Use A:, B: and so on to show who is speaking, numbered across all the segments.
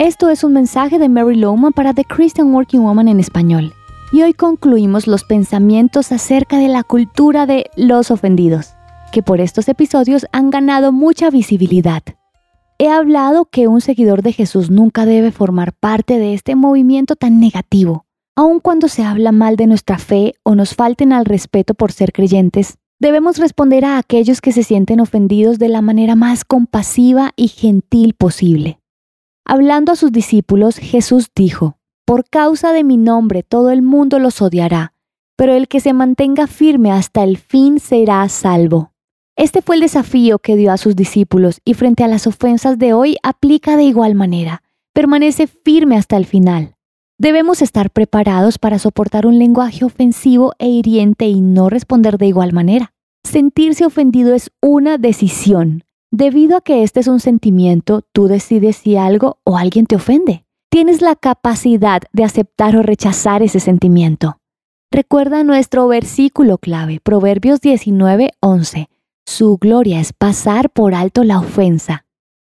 A: Esto es un mensaje de Mary Lowman para The Christian Working Woman en español. Y hoy concluimos los pensamientos acerca de la cultura de los ofendidos, que por estos episodios han ganado mucha visibilidad. He hablado que un seguidor de Jesús nunca debe formar parte de este movimiento tan negativo. Aun cuando se habla mal de nuestra fe o nos falten al respeto por ser creyentes, debemos responder a aquellos que se sienten ofendidos de la manera más compasiva y gentil posible. Hablando a sus discípulos, Jesús dijo, Por causa de mi nombre todo el mundo los odiará, pero el que se mantenga firme hasta el fin será salvo. Este fue el desafío que dio a sus discípulos y frente a las ofensas de hoy aplica de igual manera. Permanece firme hasta el final. Debemos estar preparados para soportar un lenguaje ofensivo e hiriente y no responder de igual manera. Sentirse ofendido es una decisión. Debido a que este es un sentimiento, tú decides si algo o alguien te ofende. Tienes la capacidad de aceptar o rechazar ese sentimiento. Recuerda nuestro versículo clave, Proverbios 19:11. Su gloria es pasar por alto la ofensa.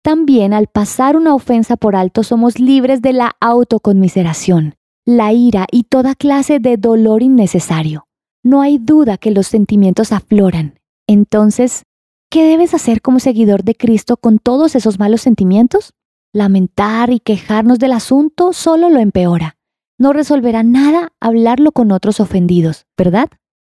A: También al pasar una ofensa por alto somos libres de la autoconmiseración, la ira y toda clase de dolor innecesario. No hay duda que los sentimientos afloran. Entonces, ¿qué debes hacer como seguidor de Cristo con todos esos malos sentimientos? Lamentar y quejarnos del asunto solo lo empeora. No resolverá nada hablarlo con otros ofendidos, ¿verdad?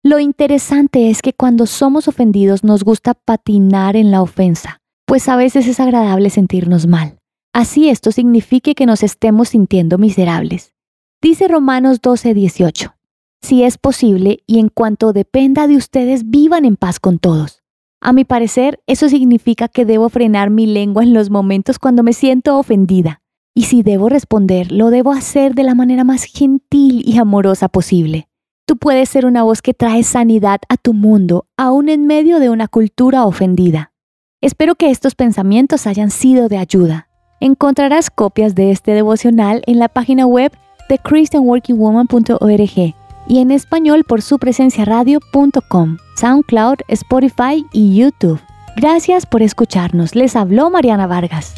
A: Lo interesante es que cuando somos ofendidos nos gusta patinar en la ofensa, pues a veces es agradable sentirnos mal. Así esto signifique que nos estemos sintiendo miserables. Dice Romanos 12:18, si es posible y en cuanto dependa de ustedes vivan en paz con todos. A mi parecer, eso significa que debo frenar mi lengua en los momentos cuando me siento ofendida. Y si debo responder, lo debo hacer de la manera más gentil y amorosa posible. Tú puedes ser una voz que trae sanidad a tu mundo, aún en medio de una cultura ofendida. Espero que estos pensamientos hayan sido de ayuda. Encontrarás copias de este devocional en la página web de christianworkingwoman.org y en español por su presencia radio.com, SoundCloud, Spotify y YouTube. Gracias por escucharnos. Les habló Mariana Vargas.